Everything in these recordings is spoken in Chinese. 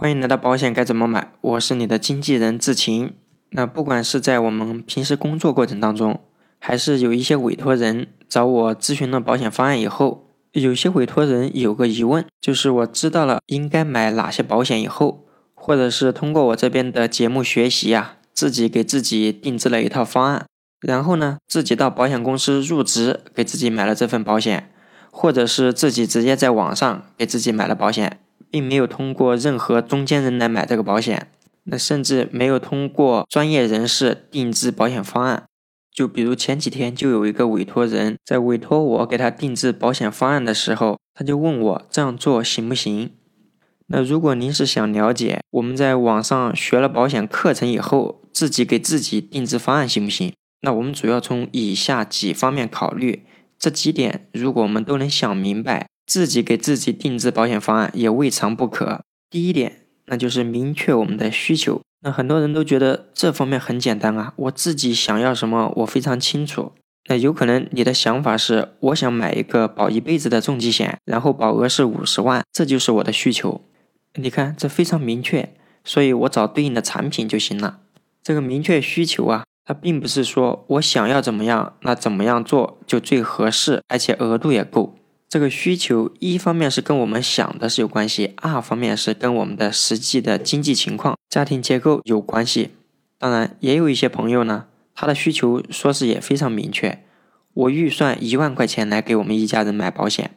欢迎来到保险该怎么买，我是你的经纪人志晴。那不管是在我们平时工作过程当中，还是有一些委托人找我咨询了保险方案以后，有些委托人有个疑问，就是我知道了应该买哪些保险以后，或者是通过我这边的节目学习呀，自己给自己定制了一套方案，然后呢，自己到保险公司入职，给自己买了这份保险，或者是自己直接在网上给自己买了保险。并没有通过任何中间人来买这个保险，那甚至没有通过专业人士定制保险方案。就比如前几天就有一个委托人在委托我给他定制保险方案的时候，他就问我这样做行不行？那如果您是想了解我们在网上学了保险课程以后，自己给自己定制方案行不行？那我们主要从以下几方面考虑，这几点如果我们都能想明白。自己给自己定制保险方案也未尝不可。第一点，那就是明确我们的需求。那很多人都觉得这方面很简单啊，我自己想要什么，我非常清楚。那有可能你的想法是，我想买一个保一辈子的重疾险，然后保额是五十万，这就是我的需求。你看，这非常明确，所以我找对应的产品就行了。这个明确需求啊，它并不是说我想要怎么样，那怎么样做就最合适，而且额度也够。这个需求一方面是跟我们想的是有关系，二方面是跟我们的实际的经济情况、家庭结构有关系。当然，也有一些朋友呢，他的需求说是也非常明确，我预算一万块钱来给我们一家人买保险。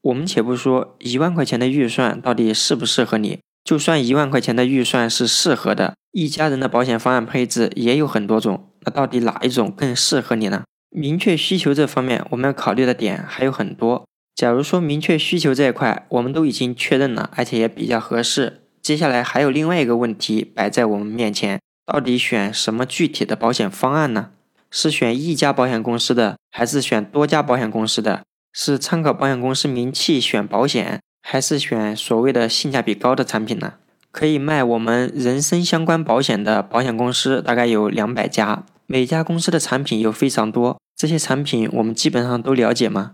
我们且不说一万块钱的预算到底适不适合你，就算一万块钱的预算是适合的，一家人的保险方案配置也有很多种，那到底哪一种更适合你呢？明确需求这方面，我们要考虑的点还有很多。假如说明确需求这一块我们都已经确认了，而且也比较合适，接下来还有另外一个问题摆在我们面前，到底选什么具体的保险方案呢？是选一家保险公司的，还是选多家保险公司的？是参考保险公司名气选保险，还是选所谓的性价比高的产品呢？可以卖我们人身相关保险的保险公司大概有两百家，每家公司的产品又非常多，这些产品我们基本上都了解吗？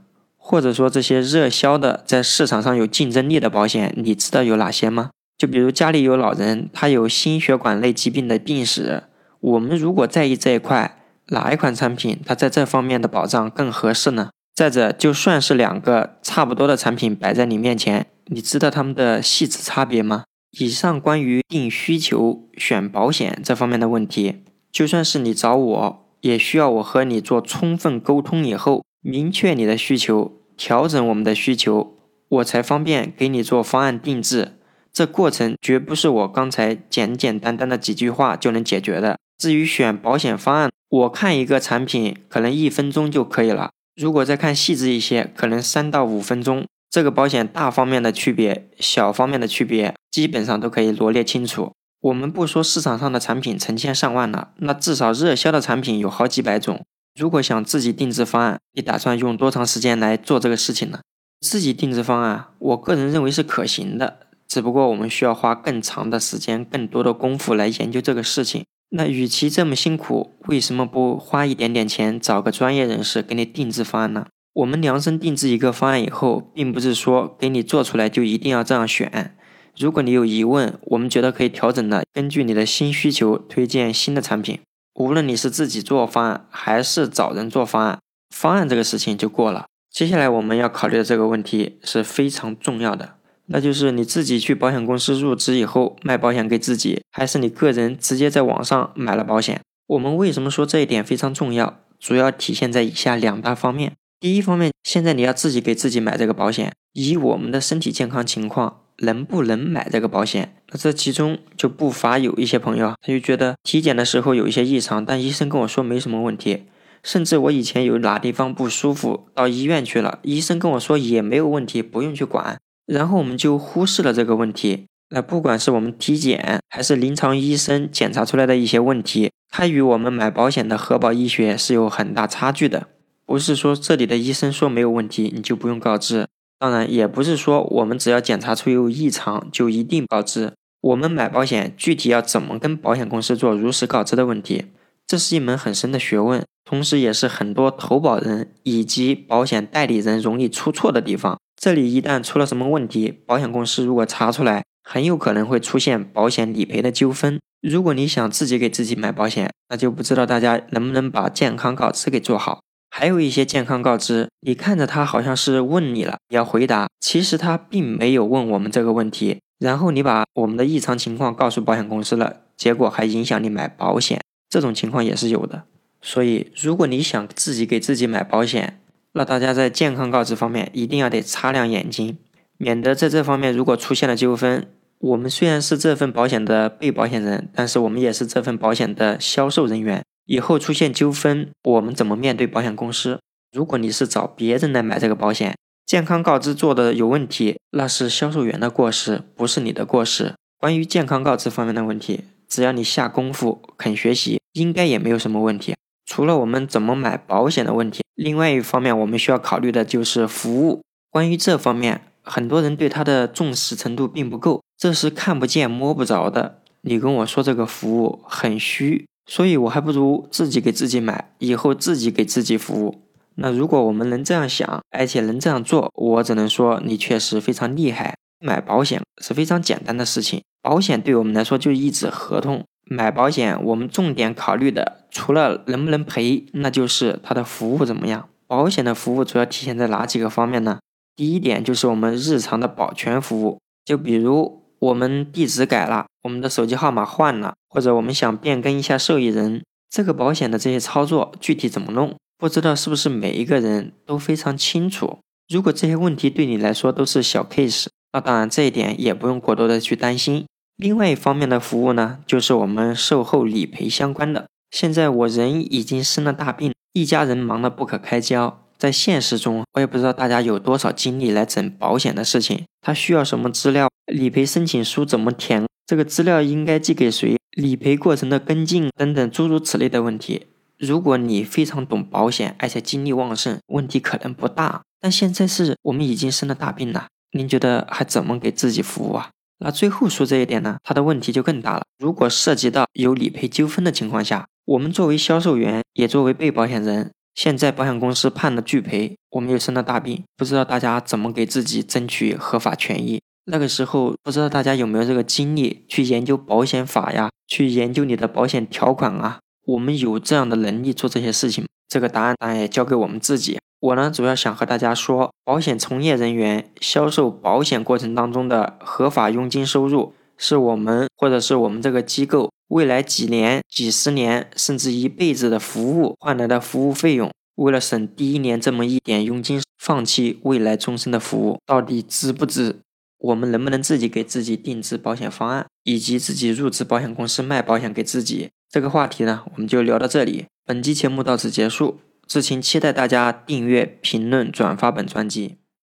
或者说这些热销的在市场上有竞争力的保险，你知道有哪些吗？就比如家里有老人，他有心血管类疾病的病史，我们如果在意这一块，哪一款产品它在这方面的保障更合适呢？再者，就算是两个差不多的产品摆在你面前，你知道它们的细致差别吗？以上关于定需求、选保险这方面的问题，就算是你找我，也需要我和你做充分沟通以后，明确你的需求。调整我们的需求，我才方便给你做方案定制。这过程绝不是我刚才简简单单的几句话就能解决的。至于选保险方案，我看一个产品可能一分钟就可以了。如果再看细致一些，可能三到五分钟。这个保险大方面的区别、小方面的区别，基本上都可以罗列清楚。我们不说市场上的产品成千上万了，那至少热销的产品有好几百种。如果想自己定制方案，你打算用多长时间来做这个事情呢？自己定制方案，我个人认为是可行的，只不过我们需要花更长的时间、更多的功夫来研究这个事情。那与其这么辛苦，为什么不花一点点钱找个专业人士给你定制方案呢？我们量身定制一个方案以后，并不是说给你做出来就一定要这样选。如果你有疑问，我们觉得可以调整的，根据你的新需求推荐新的产品。无论你是自己做方案还是找人做方案，方案这个事情就过了。接下来我们要考虑的这个问题是非常重要的，那就是你自己去保险公司入职以后卖保险给自己，还是你个人直接在网上买了保险？我们为什么说这一点非常重要？主要体现在以下两大方面。第一方面，现在你要自己给自己买这个保险，以我们的身体健康情况。能不能买这个保险？那这其中就不乏有一些朋友，他就觉得体检的时候有一些异常，但医生跟我说没什么问题。甚至我以前有哪地方不舒服，到医院去了，医生跟我说也没有问题，不用去管。然后我们就忽视了这个问题。那不管是我们体检，还是临床医生检查出来的一些问题，它与我们买保险的核保医学是有很大差距的。不是说这里的医生说没有问题，你就不用告知。当然，也不是说我们只要检查出有异常就一定告知。我们买保险具体要怎么跟保险公司做如实告知的问题，这是一门很深的学问，同时也是很多投保人以及保险代理人容易出错的地方。这里一旦出了什么问题，保险公司如果查出来，很有可能会出现保险理赔的纠纷。如果你想自己给自己买保险，那就不知道大家能不能把健康告知给做好。还有一些健康告知，你看着他好像是问你了，你要回答，其实他并没有问我们这个问题。然后你把我们的异常情况告诉保险公司了，结果还影响你买保险，这种情况也是有的。所以，如果你想自己给自己买保险，那大家在健康告知方面一定要得擦亮眼睛，免得在这方面如果出现了纠纷。我们虽然是这份保险的被保险人，但是我们也是这份保险的销售人员。以后出现纠纷，我们怎么面对保险公司？如果你是找别人来买这个保险，健康告知做的有问题，那是销售员的过失，不是你的过失。关于健康告知方面的问题，只要你下功夫肯学习，应该也没有什么问题。除了我们怎么买保险的问题，另外一方面我们需要考虑的就是服务。关于这方面，很多人对它的重视程度并不够。这是看不见摸不着的。你跟我说这个服务很虚，所以我还不如自己给自己买，以后自己给自己服务。那如果我们能这样想，而且能这样做，我只能说你确实非常厉害。买保险是非常简单的事情，保险对我们来说就一纸合同。买保险我们重点考虑的，除了能不能赔，那就是它的服务怎么样。保险的服务主要体现在哪几个方面呢？第一点就是我们日常的保全服务，就比如。我们地址改了，我们的手机号码换了，或者我们想变更一下受益人，这个保险的这些操作具体怎么弄？不知道是不是每一个人都非常清楚？如果这些问题对你来说都是小 case，那当然这一点也不用过多的去担心。另外一方面的服务呢，就是我们售后理赔相关的。现在我人已经生了大病，一家人忙得不可开交。在现实中，我也不知道大家有多少精力来整保险的事情。他需要什么资料？理赔申请书怎么填？这个资料应该寄给谁？理赔过程的跟进等等诸如此类的问题。如果你非常懂保险，而且精力旺盛，问题可能不大。但现在是我们已经生了大病了，您觉得还怎么给自己服务啊？那最后说这一点呢，他的问题就更大了。如果涉及到有理赔纠纷的情况下，我们作为销售员，也作为被保险人。现在保险公司判了拒赔，我们又生了大病，不知道大家怎么给自己争取合法权益。那个时候，不知道大家有没有这个精力去研究保险法呀，去研究你的保险条款啊？我们有这样的能力做这些事情？这个答案当然也交给我们自己。我呢，主要想和大家说，保险从业人员销售保险过程当中的合法佣金收入，是我们或者是我们这个机构。未来几年、几十年，甚至一辈子的服务换来的服务费用，为了省第一年这么一点佣金，放弃未来终身的服务，到底值不值？我们能不能自己给自己定制保险方案，以及自己入职保险公司卖保险给自己？这个话题呢，我们就聊到这里。本期节目到此结束，志勤期待大家订阅、评论、转发本专辑。